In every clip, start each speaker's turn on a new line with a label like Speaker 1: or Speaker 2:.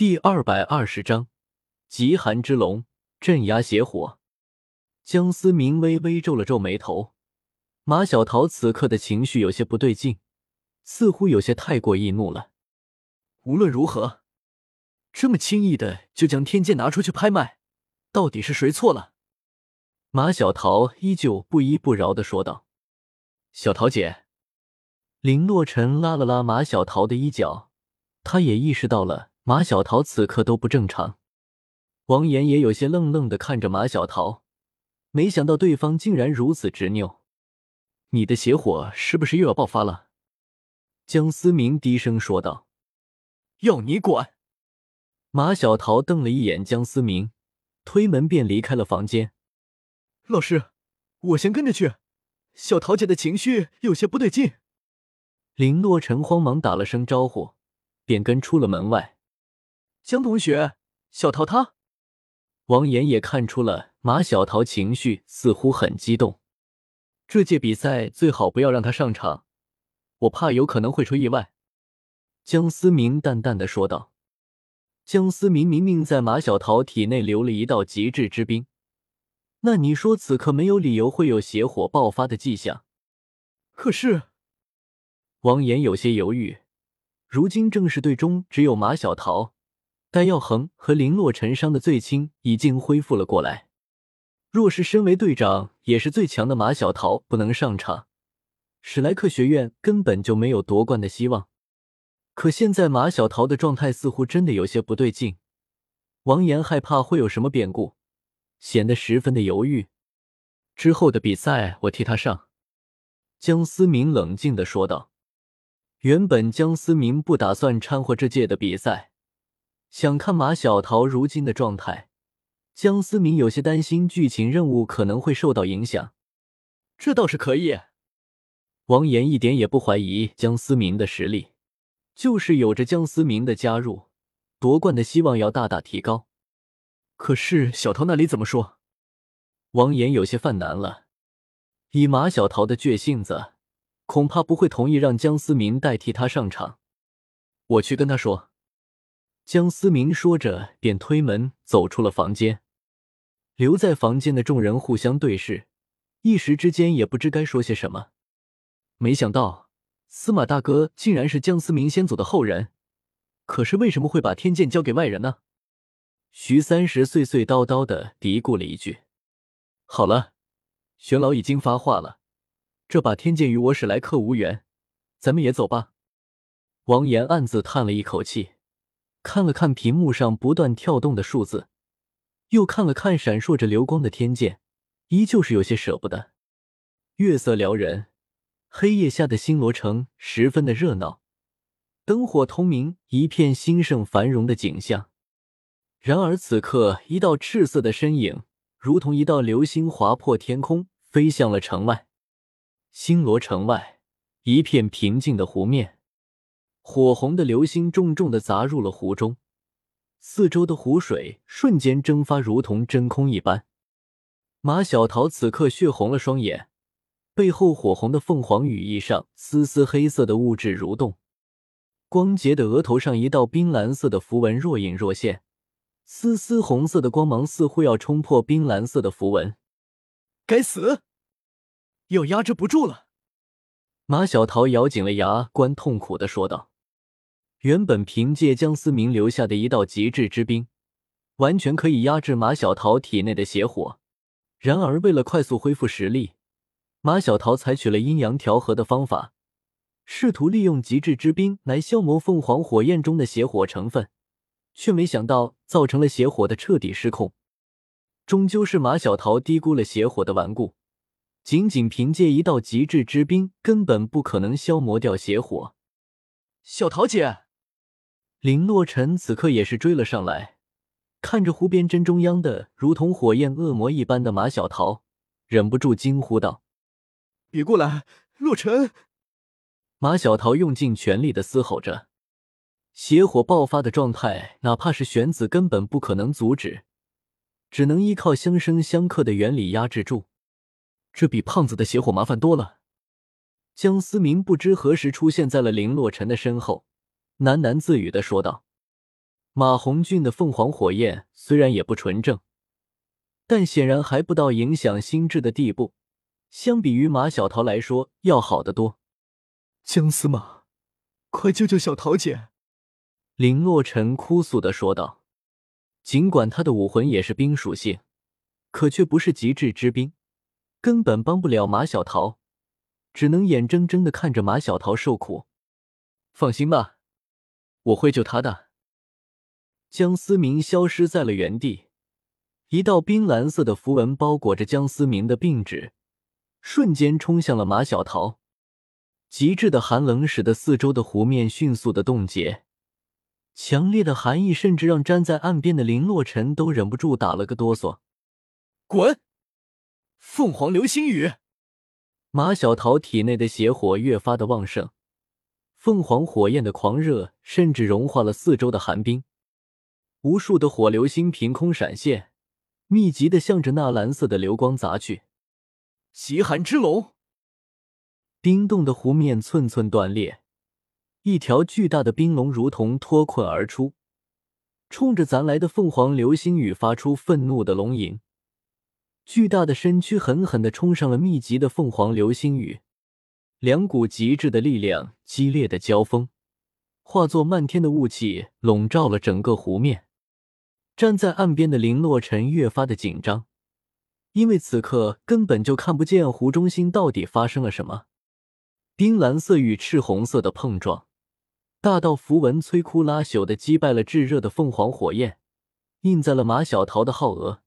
Speaker 1: 第二百二十章，极寒之龙镇压邪火。江思明微微皱了皱眉头，马小桃此刻的情绪有些不对劲，似乎有些太过易怒了。
Speaker 2: 无论如何，这么轻易的就将天剑拿出去拍卖，到底是谁错了？
Speaker 1: 马小桃依旧不依不饶的说道：“
Speaker 2: 小桃姐。”
Speaker 1: 林洛尘拉了拉马小桃的衣角，他也意识到了马小桃此刻都不正常。王岩也有些愣愣的看着马小桃，没想到对方竟然如此执拗。
Speaker 2: 你的邪火是不是又要爆发了？
Speaker 1: 江思明低声说道。
Speaker 2: 要你管！
Speaker 1: 马小桃瞪了一眼江思明，推门便离开了房间。
Speaker 2: 老师，我先跟着去。小桃姐的情绪有些不对劲。
Speaker 1: 林洛尘慌忙打了声招呼，便跟出了门外。
Speaker 2: 江同学，小桃她……
Speaker 1: 王岩也看出了马小桃情绪似乎很激动，这届比赛最好不要让她上场，我怕有可能会出意外。江思明淡淡的说道。江思明明明在马小桃体内留了一道极致之冰，那你说此刻没有理由会有邪火爆发的迹象？
Speaker 2: 可是。
Speaker 1: 王岩有些犹豫，如今正式队中只有马小桃、戴耀恒和林洛尘伤的最轻，已经恢复了过来。若是身为队长也是最强的马小桃不能上场，史莱克学院根本就没有夺冠的希望。可现在马小桃的状态似乎真的有些不对劲，王岩害怕会有什么变故，显得十分的犹豫。之后的比赛我替他上。”江思明冷静的说道。原本江思明不打算掺和这届的比赛，想看马小桃如今的状态。江思明有些担心剧情任务可能会受到影响。
Speaker 2: 这倒是可以。
Speaker 1: 王岩一点也不怀疑江思明的实力，就是有着江思明的加入，夺冠的希望要大大提高。
Speaker 2: 可是小桃那里怎么说？
Speaker 1: 王岩有些犯难了。以马小桃的倔性子。恐怕不会同意让江思明代替他上场，我去跟他说。江思明说着，便推门走出了房间。留在房间的众人互相对视，一时之间也不知该说些什么。没想到司马大哥竟然是江思明先祖的后人，可是为什么会把天剑交给外人呢？徐三十碎碎叨叨的嘀咕了一句：“好了，玄老已经发话了。”这把天剑与我史莱克无缘，咱们也走吧。王岩暗自叹了一口气，看了看屏幕上不断跳动的数字，又看了看闪烁着流光的天剑，依旧是有些舍不得。月色撩人，黑夜下的星罗城十分的热闹，灯火通明，一片兴盛繁荣的景象。然而此刻，一道赤色的身影，如同一道流星划破天空，飞向了城外。星罗城外，一片平静的湖面，火红的流星重重的砸入了湖中，四周的湖水瞬间蒸发，如同真空一般。马小桃此刻血红了双眼，背后火红的凤凰羽翼上，丝丝黑色的物质蠕动，光洁的额头上一道冰蓝色的符文若隐若现，丝丝红色的光芒似乎要冲破冰蓝色的符文。
Speaker 2: 该死！要压制不住了，
Speaker 1: 马小桃咬紧了牙关，痛苦的说道：“原本凭借江思明留下的一道极致之冰，完全可以压制马小桃体内的邪火。然而，为了快速恢复实力，马小桃采取了阴阳调和的方法，试图利用极致之冰来消磨凤凰火焰中的邪火成分，却没想到造成了邪火的彻底失控。终究是马小桃低估了邪火的顽固。”仅仅凭借一道极致之冰，根本不可能消磨掉邪火。
Speaker 2: 小桃姐，
Speaker 1: 林洛尘此刻也是追了上来，看着湖边正中央的如同火焰恶魔一般的马小桃，忍不住惊呼道：“
Speaker 2: 别过来，洛尘！”
Speaker 1: 马小桃用尽全力的嘶吼着，邪火爆发的状态，哪怕是玄子根本不可能阻止，只能依靠相生相克的原理压制住。这比胖子的邪火麻烦多了。江思明不知何时出现在了林洛尘的身后，喃喃自语的说道。马红俊的凤凰火焰虽然也不纯正，但显然还不到影响心智的地步。相比于马小桃来说，要好得多。
Speaker 2: 姜司马，快救救小桃姐！
Speaker 1: 林洛尘哭诉的说道。尽管他的武魂也是冰属性，可却不是极致之冰，根本帮不了马小桃，只能眼睁睁的看着马小桃受苦。放心吧，我会救他的。江思明消失在了原地，一道冰蓝色的符文包裹着江思明的病指，瞬间冲向了马小桃。极致的寒冷使得四周的湖面迅速的冻结。强烈的寒意甚至让站在岸边的林洛尘都忍不住打了个哆嗦。
Speaker 2: 滚！凤凰流星雨！
Speaker 1: 马小桃体内的邪火越发的旺盛，凤凰火焰的狂热甚至融化了四周的寒冰。无数的火流星凭空闪现，密集的向着那蓝色的流光砸去。
Speaker 2: 极寒之龙！
Speaker 1: 冰冻的湖面寸寸断裂。一条巨大的冰龙如同脱困而出，冲着咱来的凤凰流星雨发出愤怒的龙吟。巨大的身躯狠狠地冲上了密集的凤凰流星雨，两股极致的力量激烈的交锋，化作漫天的雾气笼罩了整个湖面。站在岸边的林洛尘越发的紧张，因为此刻根本就看不见湖中心到底发生了什么。冰蓝色与赤红色的碰撞。大道符文摧枯拉朽的击败了炙热的凤凰火焰，印在了马小桃的皓额。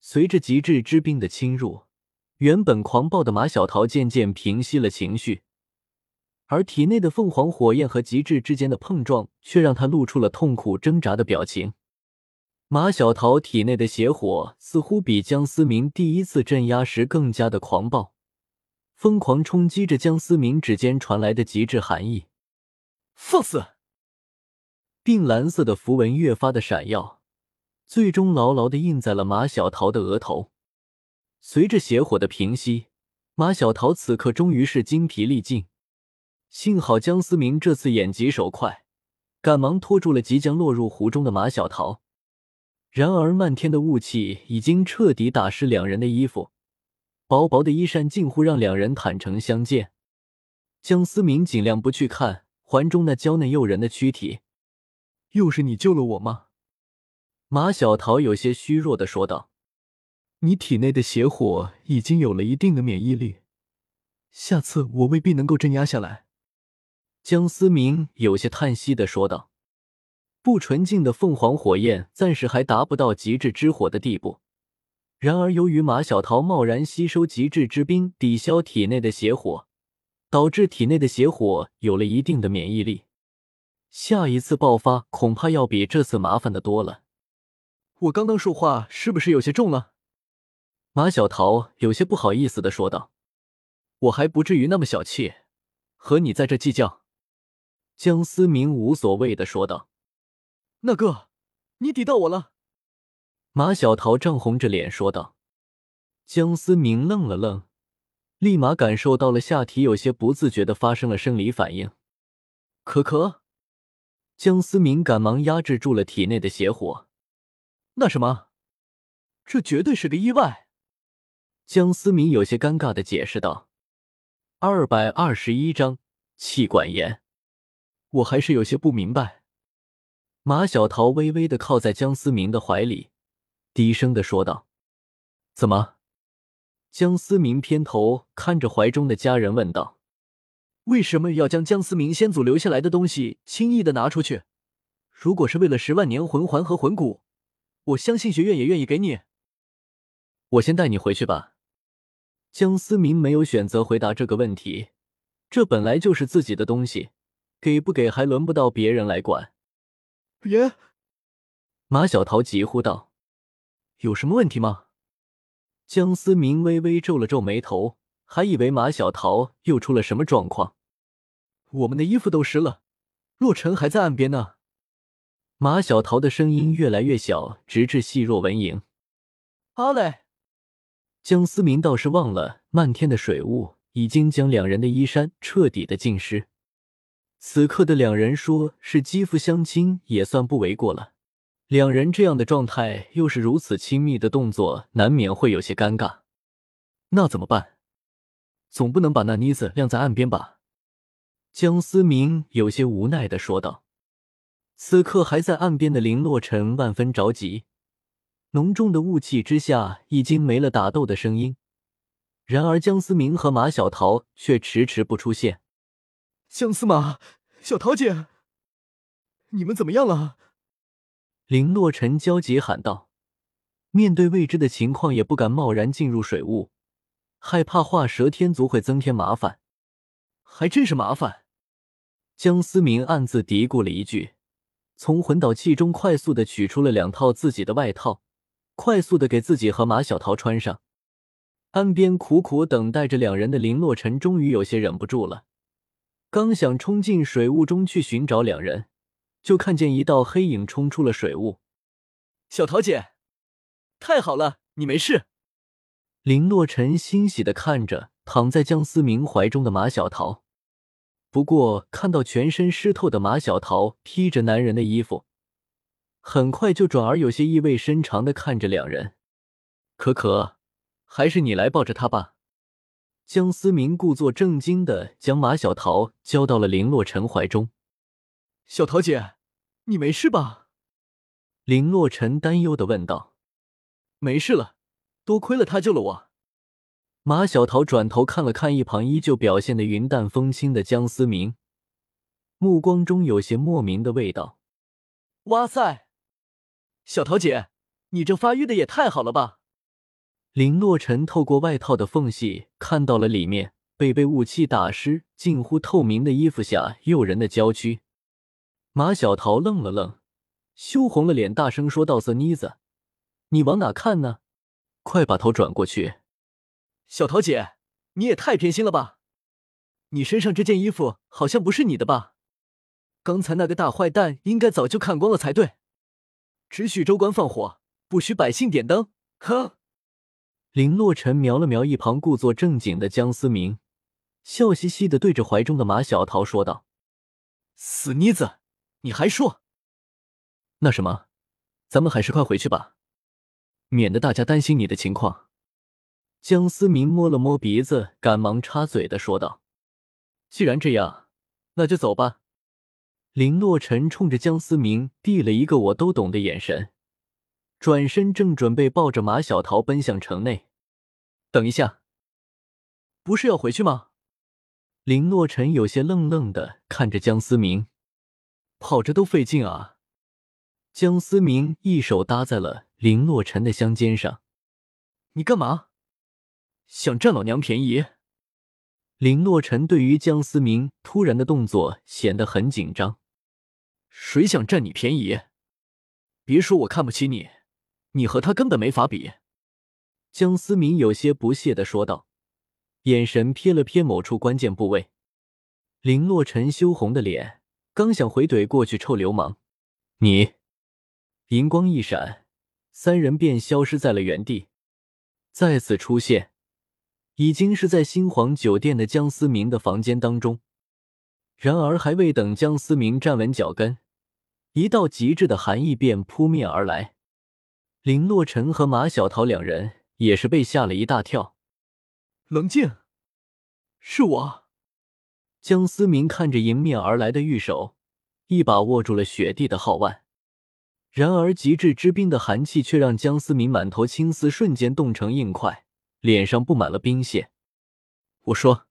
Speaker 1: 随着极致之冰的侵入，原本狂暴的马小桃渐渐平息了情绪，而体内的凤凰火焰和极致之间的碰撞，却让他露出了痛苦挣扎的表情。马小桃体内的邪火似乎比江思明第一次镇压时更加的狂暴，疯狂冲击着江思明指尖传来的极致寒意。
Speaker 2: 放肆！
Speaker 1: 靛蓝色的符文越发的闪耀，最终牢牢的印在了马小桃的额头。随着邪火的平息，马小桃此刻终于是精疲力尽。幸好江思明这次眼疾手快，赶忙拖住了即将落入湖中的马小桃。然而漫天的雾气已经彻底打湿两人的衣服，薄薄的衣衫近乎让两人坦诚相见。江思明尽量不去看。环中那娇嫩诱人的躯体，
Speaker 2: 又是你救了我吗？
Speaker 1: 马小桃有些虚弱的说道：“
Speaker 2: 你体内的邪火已经有了一定的免疫力，下次我未必能够镇压下来。”
Speaker 1: 江思明有些叹息的说道：“不纯净的凤凰火焰暂时还达不到极致之火的地步，然而由于马小桃贸然吸收极致之冰，抵消体内的邪火。”导致体内的邪火有了一定的免疫力，下一次爆发恐怕要比这次麻烦的多了。
Speaker 2: 我刚刚说话是不是有些重了？
Speaker 1: 马小桃有些不好意思的说道：“
Speaker 2: 我还不至于那么小气，和你在这计较。”
Speaker 1: 江思明无所谓的说道：“
Speaker 2: 那哥，你抵到我了。”
Speaker 1: 马小桃涨红着脸说道。江思明愣了愣。立马感受到了下体有些不自觉的发生了生理反应，
Speaker 2: 可可，
Speaker 1: 江思明赶忙压制住了体内的邪火。
Speaker 2: 那什么，这绝对是个意外。
Speaker 1: 江思明有些尴尬的解释道：“二百二十一章气管炎，
Speaker 2: 我还是有些不明白。”
Speaker 1: 马小桃微微的靠在江思明的怀里，低声的说道：“怎么？”江思明偏头看着怀中的家人问道：“
Speaker 2: 为什么要将江思明先祖留下来的东西轻易的拿出去？如果是为了十万年魂环和魂骨，我相信学院也愿意给你。
Speaker 1: 我先带你回去吧。”江思明没有选择回答这个问题，这本来就是自己的东西，给不给还轮不到别人来管。
Speaker 2: 别！
Speaker 1: 马小桃急呼道：“
Speaker 2: 有什么问题吗？”
Speaker 1: 江思明微微皱了皱眉头，还以为马小桃又出了什么状况。
Speaker 2: 我们的衣服都湿了，洛尘还在岸边呢。
Speaker 1: 马小桃的声音越来越小，直至细若蚊蝇。
Speaker 2: 阿磊，
Speaker 1: 江思明倒是忘了，漫天的水雾已经将两人的衣衫彻底的浸湿。此刻的两人说是肌肤相亲也算不为过了。两人这样的状态，又是如此亲密的动作，难免会有些尴尬。
Speaker 2: 那怎么办？总不能把那妮子晾在岸边吧？
Speaker 1: 江思明有些无奈的说道。此刻还在岸边的林洛尘万分着急，浓重的雾气之下已经没了打斗的声音。然而江思明和马小桃却迟迟不出现。
Speaker 2: 江司马，小桃姐，你们怎么样了？
Speaker 1: 林洛尘焦急喊道。面对未知的情况，也不敢贸然进入水雾，害怕画蛇添足会增添麻烦。
Speaker 2: 还真是麻烦。
Speaker 1: 江思明暗自嘀咕了一句，从魂导器中快速的取出了两套自己的外套，快速的给自己和马小桃穿上。岸边苦苦等待着两人的林洛尘，终于有些忍不住了。刚想冲进水雾中去寻找两人，就看见一道黑影冲出了水雾。
Speaker 2: 小桃姐，太好了，你没事。
Speaker 1: 林洛尘欣喜的看着躺在江思明怀中的马小桃，不过看到全身湿透的马小桃披着男人的衣服，很快就转而有些意味深长的看着两人。可可，还是你来抱着他吧。江思明故作正经的将马小桃交到了林洛尘怀中。
Speaker 2: 小桃姐，你没事吧？
Speaker 1: 林洛尘担忧的问道。
Speaker 2: 没事了，多亏了他救了我。
Speaker 1: 马小桃转头看了看一旁依旧表现的云淡风轻的江思明，目光中有些莫名的味道。
Speaker 2: 哇塞，小桃姐，你这发育的也太好了吧！
Speaker 1: 林洛尘透过外套的缝隙看到了里面被被雾气打湿、近乎透明的衣服下诱人的娇躯。马小桃愣了愣，羞红了脸，大声说道：“色妮子，你往哪看呢？快把头转过去！”
Speaker 2: 小桃姐，你也太偏心了吧！你身上这件衣服好像不是你的吧？刚才那个大坏蛋应该早就看光了才对。只许州官放火，不许百姓点灯。哼！
Speaker 1: 林洛尘瞄了瞄一旁故作正经的江思明，笑嘻嘻的对着怀中的马小桃说道：“
Speaker 2: 死妮子，你还说？
Speaker 1: 那什么，咱们还是快回去吧，免得大家担心你的情况。”江思明摸了摸鼻子，赶忙插嘴的说道：“既然这样，那就走吧。”林洛尘冲着江思明递了一个我都懂的眼神。转身正准备抱着马小桃奔向城内，等一下，
Speaker 2: 不是要回去吗？
Speaker 1: 林洛尘有些愣愣的看着江思明，
Speaker 2: 跑着都费劲啊。
Speaker 1: 江思明一手搭在了林洛尘的香肩上，
Speaker 2: 你干嘛？想占老娘便宜？
Speaker 1: 林洛尘对于江思明突然的动作显得很紧张。
Speaker 2: 谁想占你便宜？别说我看不起你。你和他根本没法比，
Speaker 1: 江思明有些不屑的说道，眼神瞥了瞥某处关键部位。林洛尘羞红的脸刚想回怼过去，臭流氓！你！银光一闪，三人便消失在了原地。再次出现，已经是在新皇酒店的江思明的房间当中。然而，还未等江思明站稳脚跟，一道极致的寒意便扑面而来。林洛尘和马小桃两人也是被吓了一大跳。
Speaker 2: 冷静，是我。
Speaker 1: 江思明看着迎面而来的玉手，一把握住了雪地的号腕。然而极致之冰的寒气却让江思明满头青丝瞬间冻成硬块，脸上布满了冰屑。
Speaker 2: 我说，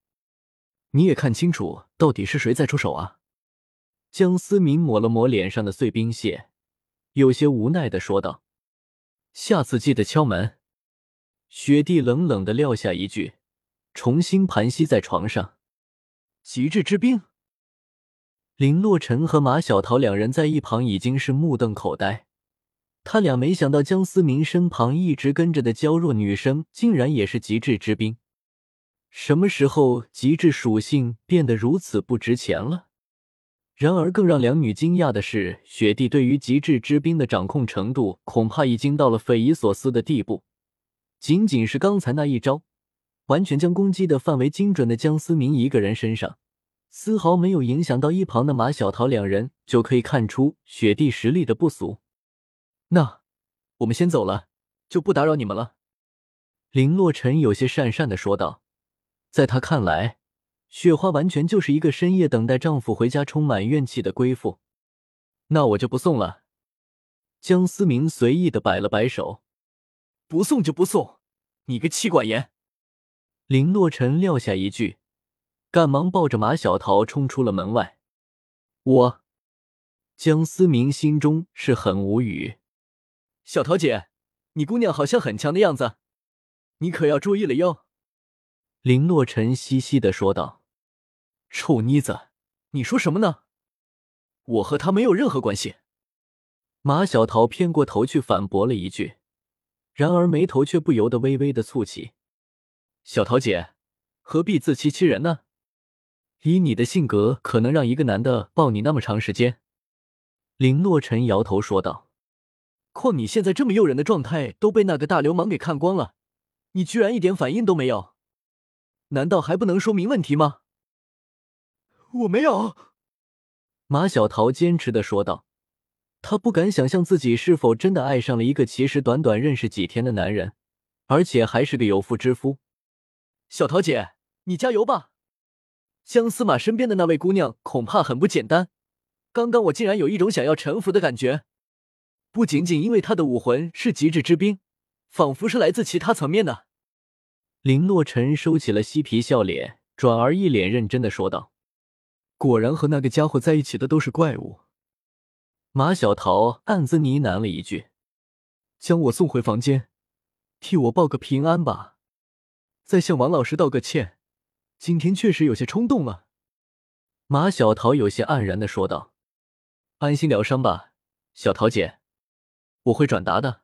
Speaker 2: 你也看清楚，到底是谁在出手啊？
Speaker 1: 江思明抹了抹脸上的碎冰屑，有些无奈的说道。下次记得敲门。雪地冷冷的撂下一句，重新盘膝在床上。
Speaker 2: 极致之冰。
Speaker 1: 林洛尘和马小桃两人在一旁已经是目瞪口呆。他俩没想到江思明身旁一直跟着的娇弱女生，竟然也是极致之冰。什么时候极致属性变得如此不值钱了？然而，更让两女惊讶的是，雪帝对于极致之冰的掌控程度，恐怕已经到了匪夷所思的地步。仅仅是刚才那一招，完全将攻击的范围精准的江思明一个人身上，丝毫没有影响到一旁的马小桃两人，就可以看出雪帝实力的不俗。
Speaker 2: 那我们先走了，就不打扰你们了。
Speaker 1: 林洛尘有些讪讪的说道，在他看来，雪花完全就是一个深夜等待丈夫回家、充满怨气的归妇。
Speaker 2: 那我就不送了。
Speaker 1: 江思明随意的摆了摆手，
Speaker 2: 不送就不送，你个妻管严！
Speaker 1: 林洛尘撂下一句，赶忙抱着马小桃冲出了门外。我，江思明心中是很无语。
Speaker 2: 小桃姐，你姑娘好像很强的样子，你可要注意了哟。
Speaker 1: 林洛尘嘻嘻的说道：“
Speaker 2: 臭妮子，你说什么呢？我和他没有任何关系。”
Speaker 1: 马小桃偏过头去反驳了一句，然而眉头却不由得微微的蹙起。
Speaker 2: 小桃姐，何必自欺欺人呢？
Speaker 1: 以你的性格，可能让一个男的抱你那么长时间？林洛尘摇头说道。
Speaker 2: 况你现在这么诱人的状态都被那个大流氓给看光了，你居然一点反应都没有，难道还不能说明问题吗？
Speaker 3: 我没有。
Speaker 1: 马小桃坚持的说道。她不敢想象自己是否真的爱上了一个其实短短认识几天的男人，而且还是个有妇之夫。
Speaker 2: 小桃姐，你加油吧！江司马身边的那位姑娘恐怕很不简单。刚刚我竟然有一种想要臣服的感觉，不仅仅因为她的武魂是极致之冰，仿佛是来自其他层面的。
Speaker 1: 林洛尘收起了嬉皮笑脸，转而一脸认真的说道：“
Speaker 2: 果然和那个家伙在一起的都是怪物。”
Speaker 1: 马小桃暗自呢喃了一句：“
Speaker 2: 将我送回房间，替我报个平安吧。”再向王老师道个歉，今天确实有些冲动了。
Speaker 1: 马小桃有些黯然的说道：“
Speaker 2: 安心疗伤吧，小桃姐，我会转达的。”